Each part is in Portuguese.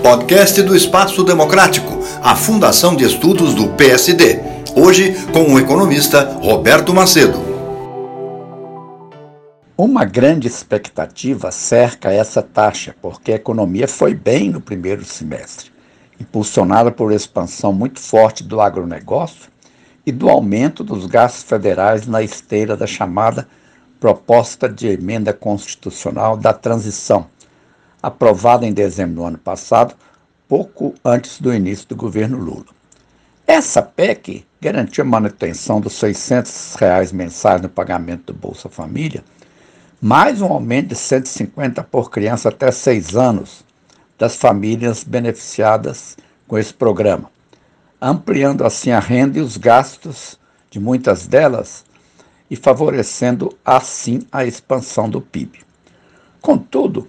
Podcast do Espaço Democrático, a Fundação de Estudos do PSD. Hoje com o economista Roberto Macedo. Uma grande expectativa cerca essa taxa, porque a economia foi bem no primeiro semestre, impulsionada por expansão muito forte do agronegócio e do aumento dos gastos federais na esteira da chamada proposta de emenda constitucional da transição, aprovada em dezembro do ano passado, pouco antes do início do governo Lula. Essa PEC garantiu a manutenção dos 600 reais mensais no pagamento do Bolsa Família, mais um aumento de 150 por criança até 6 anos das famílias beneficiadas com esse programa, ampliando assim a renda e os gastos de muitas delas e favorecendo assim a expansão do PIB. Contudo,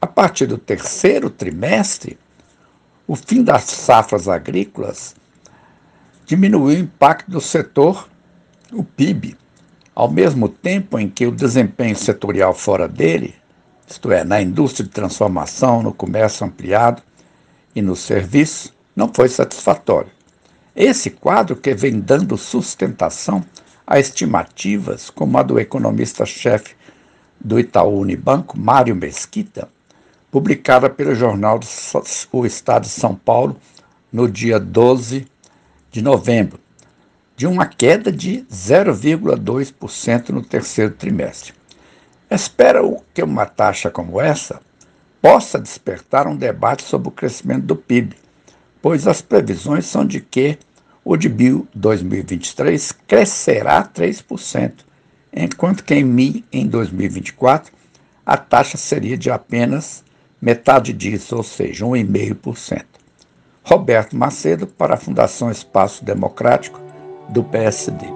a partir do terceiro trimestre, o fim das safras agrícolas diminuiu o impacto do setor, o PIB, ao mesmo tempo em que o desempenho setorial fora dele, isto é, na indústria de transformação, no comércio ampliado e no serviço, não foi satisfatório. Esse quadro que vem dando sustentação a estimativas como a do economista-chefe do Itaú Unibanco, Mário Mesquita, publicada pelo jornal O Estado de São Paulo no dia 12 de novembro, de uma queda de 0,2% no terceiro trimestre. Espero que uma taxa como essa possa despertar um debate sobre o crescimento do PIB, pois as previsões são de que o de 2023 crescerá 3%, enquanto que em, em 2024 a taxa seria de apenas metade disso, ou seja, 1,5%. Roberto Macedo, para a Fundação Espaço Democrático, do PSD.